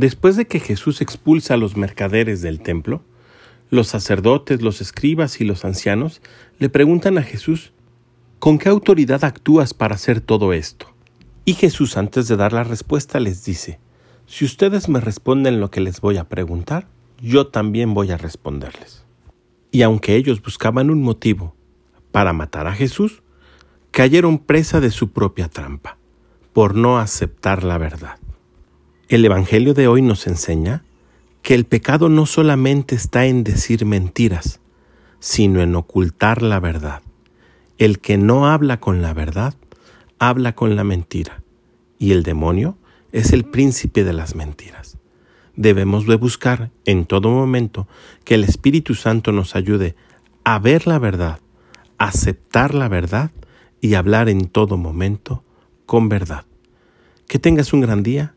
Después de que Jesús expulsa a los mercaderes del templo, los sacerdotes, los escribas y los ancianos le preguntan a Jesús, ¿con qué autoridad actúas para hacer todo esto? Y Jesús antes de dar la respuesta les dice, si ustedes me responden lo que les voy a preguntar, yo también voy a responderles. Y aunque ellos buscaban un motivo para matar a Jesús, cayeron presa de su propia trampa, por no aceptar la verdad. El Evangelio de hoy nos enseña que el pecado no solamente está en decir mentiras, sino en ocultar la verdad. El que no habla con la verdad, habla con la mentira, y el demonio es el príncipe de las mentiras. Debemos de buscar en todo momento que el Espíritu Santo nos ayude a ver la verdad, aceptar la verdad y hablar en todo momento con verdad. Que tengas un gran día